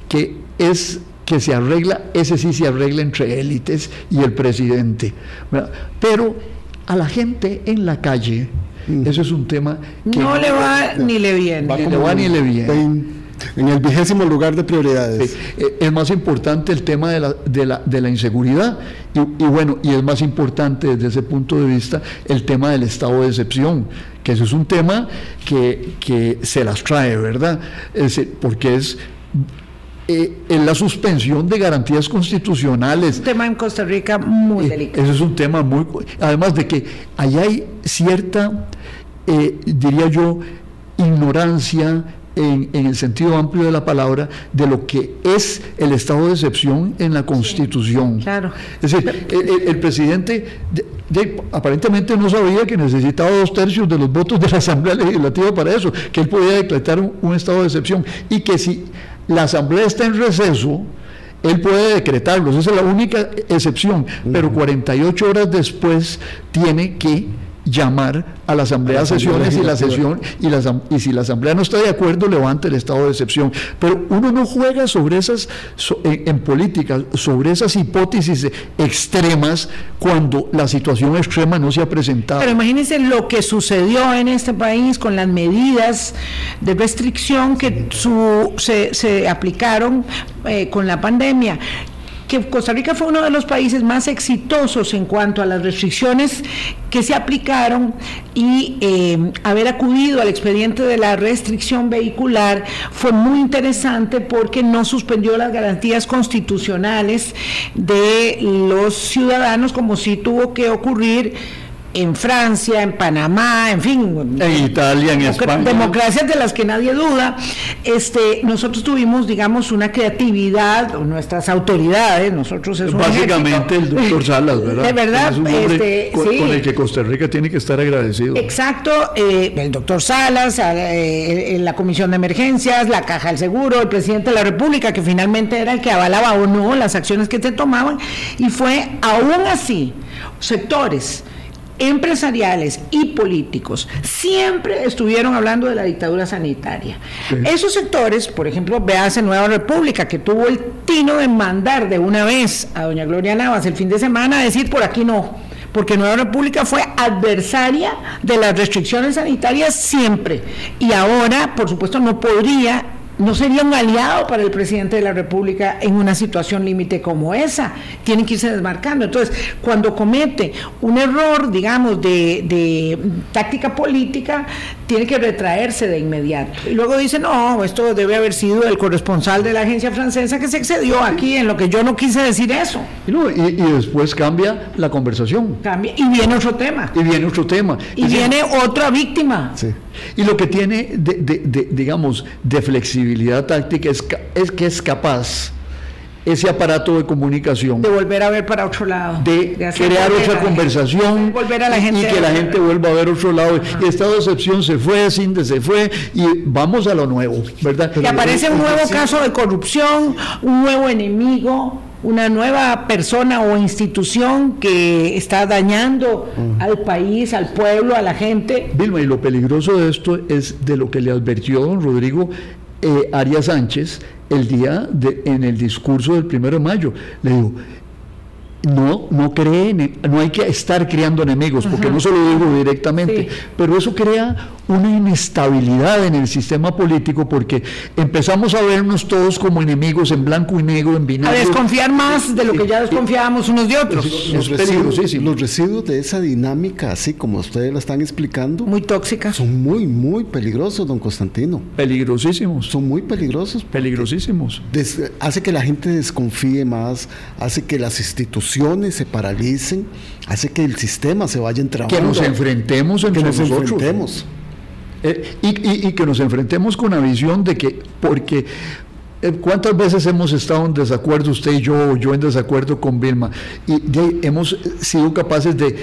que es que se arregla, ese sí se arregla entre élites y el presidente, ¿verdad? Pero a la gente en la calle, ese es un tema que No le va ni le viene. Ni le va ni le viene. En, en el vigésimo lugar de prioridades. Eh, Es más importante el tema de la, de la, de la inseguridad y, y bueno, y es más importante desde ese punto de vista el tema del estado de excepción, que eso es un tema que, que se las trae, ¿verdad? Es porque es, eh, en la suspensión de garantías constitucionales, Un tema en Costa Rica muy eh, delicado. Ese es un tema muy... Además de que allá hay cierta, eh, diría yo, ignorancia en, en el sentido amplio de la palabra de lo que es el estado de excepción en la Constitución. claro. Es decir, el, el- el presidente de- de- aparentemente no sabía que necesitaba dos tercios de los votos de la Asamblea Legislativa para eso, que él podía decretar un, un estado de excepción y que si la Asamblea está en receso, él puede decretarlos, esa es la única excepción, pero 48 horas después tiene que llamar a la Asamblea a sesiones y la sesión y, la y si la Asamblea no está de acuerdo, levanta el estado de excepción. Pero uno no juega sobre esas, so- en, en política, sobre esas hipótesis extremas cuando la situación extrema no se ha presentado. Pero imagínense lo que sucedió en este país con las medidas de restricción que su- se, se aplicaron eh, con la pandemia que Costa Rica fue uno de los países más exitosos en cuanto a las restricciones que se aplicaron y eh, haber acudido al expediente de la restricción vehicular fue muy interesante porque no suspendió las garantías constitucionales de los ciudadanos como si tuvo que ocurrir en Francia, en Panamá, en fin, En Italia, en España. democracias de las que nadie duda. Este, nosotros tuvimos, digamos, una creatividad, nuestras autoridades, nosotros es un Básicamente el doctor Salas, ¿verdad? De verdad, Es un este, con, sí. con el que Costa Rica tiene que estar agradecido. Exacto, eh, el doctor Salas, eh, eh, la Comisión de Emergencias, la Caja del Seguro, el presidente de la República, que finalmente era el que avalaba o no las acciones que se tomaban, y fue aún así sectores empresariales y políticos siempre estuvieron hablando de la dictadura sanitaria. Sí. Esos sectores, por ejemplo, véase Nueva República, que tuvo el tino de mandar de una vez a doña Gloria Navas el fin de semana a decir por aquí no, porque Nueva República fue adversaria de las restricciones sanitarias siempre y ahora, por supuesto, no podría no sería un aliado para el presidente de la República en una situación límite como esa. Tienen que irse desmarcando. Entonces, cuando comete un error, digamos, de, de táctica política, tiene que retraerse de inmediato. Y luego dice, no, esto debe haber sido el corresponsal de la agencia francesa que se excedió aquí en lo que yo no quise decir eso. Y, no, y- y después cambia la conversación. Cambia. Y viene otro tema. Y viene otro tema. Y viene otra víctima. Sí. Y lo que tiene, de, de- de- digamos, de flexibilidad táctica es, es que es capaz ese aparato de comunicación De volver a ver para otro lado. de, crear otra conversación Volver a la y- gente y que la gente vuelva a ver otro lado. Y estado de excepción se fue, Cinde se fue y vamos a lo nuevo, ¿verdad? Y aparece un nuevo caso de corrupción, un nuevo enemigo una nueva persona o institución que está dañando al país, al pueblo, a la gente. Vilma, y lo peligroso de esto es de lo que le advirtió don Rodrigo eh, Arias Sánchez el día de, en el discurso del primero de mayo. Le digo, no, no creen, no hay que estar creando enemigos, porque no se lo digo directamente, pero eso crea una inestabilidad en el sistema político porque empezamos a vernos todos como enemigos en blanco y negro, en binario. A desconfiar más de lo que ya desconfiábamos unos de otros. Los, residuos, los residuos de esa dinámica, así como ustedes la están explicando, muy tóxicas. Son muy, muy peligrosos, don Constantino. Peligrosísimos. Son muy peligrosos. Peligrosísimos. hace que la gente desconfíe más, hace que las instituciones se paralicen, hace que el sistema se vaya entrando. Que nos enfrentemos entre que nos nosotros. Enfrentemos. Eh, y, que nos enfrentemos con la visión de que, porque eh, ¿Cuántas veces hemos estado en desacuerdo, usted y yo, o yo en desacuerdo con Vilma? Y hemos sido capaces de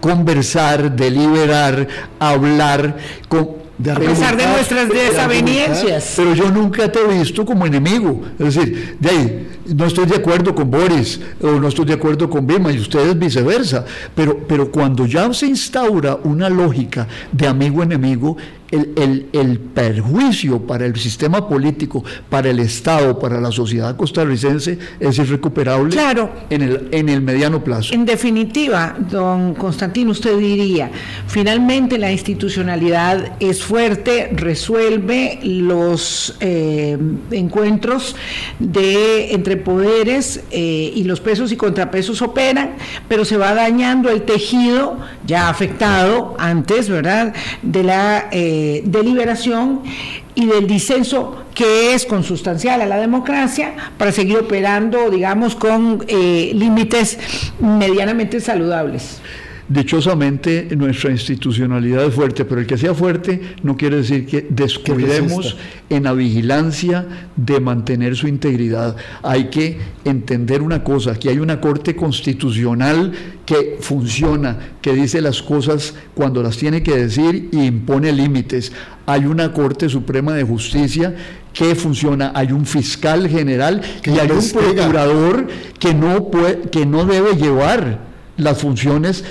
conversar, deliberar, hablar, con, a pesar de nuestras desavenencias. Pero yo nunca te he visto como enemigo. Es decir, de ahí, no estoy de acuerdo con Boris o no estoy de acuerdo con Bima y ustedes viceversa. Pero, pero cuando ya se instaura una lógica de amigo-enemigo, el, perjuicio para el sistema político, para el Estado, para la sociedad costarricense es irrecuperable claro. en, el, en el mediano plazo. En definitiva, don Constantino, usted diría, finalmente la institucionalidad es fuerte, resuelve los eh, encuentros de entre poderes eh, y los pesos y contrapesos operan, pero se va dañando el tejido ya afectado antes, ¿verdad?, de la... Eh, deliberación y del disenso que es consustancial a la democracia para seguir operando, digamos, con eh, límites medianamente saludables. Dichosamente nuestra institucionalidad es fuerte, pero el que sea fuerte no quiere decir que descuidemos en la vigilancia de mantener su integridad. Hay que entender una cosa, que hay una corte constitucional que funciona, que dice las cosas cuando las tiene que decir y impone límites. Hay una Corte Suprema de Justicia que funciona, hay un fiscal general y hay un procurador que no, puede, que no debe llevar las funciones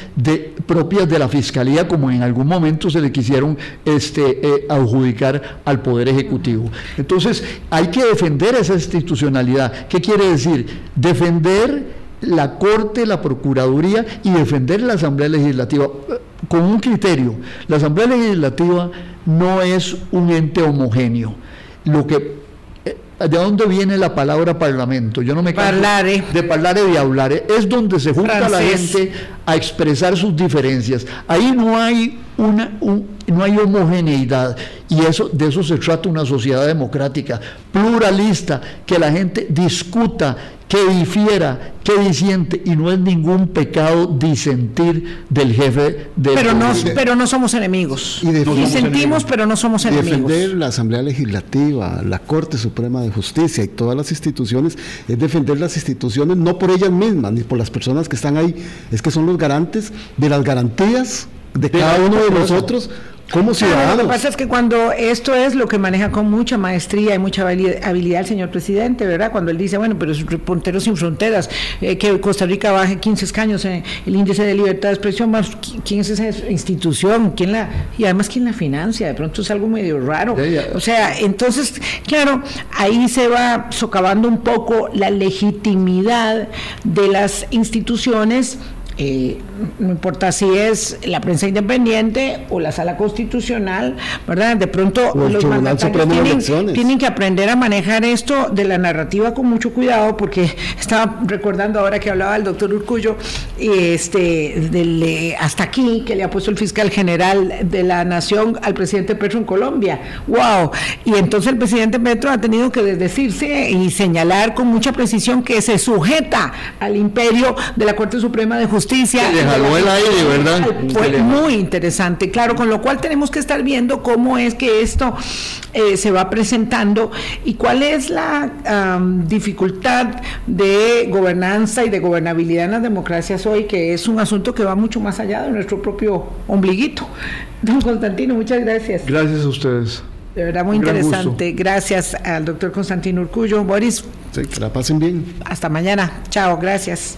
propias de la Fiscalía como en algún momento se le quisieron este, eh, adjudicar al Poder Ejecutivo. Entonces hay que defender esa institucionalidad. ¿Qué quiere decir? Defender la Corte, la Procuraduría y defender la Asamblea Legislativa eh, con un criterio. La Asamblea Legislativa no es un ente homogéneo. Lo que ¿De dónde viene la palabra parlamento? Yo no me parlare. de parlare y hablar. Es donde se junta la gente a expresar sus diferencias. Ahí no hay una no hay homogeneidad y eso de eso se trata una sociedad democrática, pluralista, que la gente discuta que difiera, que disiente, y no es ningún pecado disentir del jefe de pero no Pero no somos enemigos. Y Disentimos, pero no somos enemigos. Defender la Asamblea Legislativa, la Corte Suprema de Justicia y todas las instituciones es defender las instituciones no por ellas mismas, ni por las personas que están ahí, es que son los garantes de las garantías de cada uno de nosotros ¿Cómo lo que pasa es que cuando esto es lo que maneja con mucha maestría y mucha habilidad el señor presidente, ¿verdad? Cuando él dice, bueno, pero es Reporteros Sin Fronteras, eh, que Costa Rica baje 15 escaños en el índice de libertad de expresión, más, ¿quién es esa institución? ¿Quién la, y además, ¿quién la financia? De pronto es algo medio raro. O sea, entonces, claro, ahí se va socavando un poco la legitimidad de las instituciones eh, no importa si es la prensa independiente o la sala constitucional, ¿verdad? De pronto los mandatarios tienen, que aprender a manejar esto de la narrativa con mucho cuidado, porque estaba recordando ahora que hablaba el doctor Urcullo, este, del, eh, hasta aquí que le ha puesto el fiscal general de la nación al presidente Petro en Colombia. ¡Wow! Y entonces el presidente Petro ha tenido que desdecirse y señalar con mucha precisión que se sujeta al imperio de la Corte Suprema de Justicia le jaló el aire, ¿verdad? Fue muy interesante, claro, con lo cual tenemos que estar viendo cómo es que esto eh, se va presentando y cuál es la dificultad de gobernanza y de gobernabilidad en las democracias hoy, que es un asunto que va mucho más allá de nuestro propio ombliguito. Don Constantino, muchas gracias. Gracias a ustedes. De verdad, muy interesante. Gracias al doctor Constantino Urcullo. Boris, Sí, que la pasen bien. hasta mañana. Chao, gracias.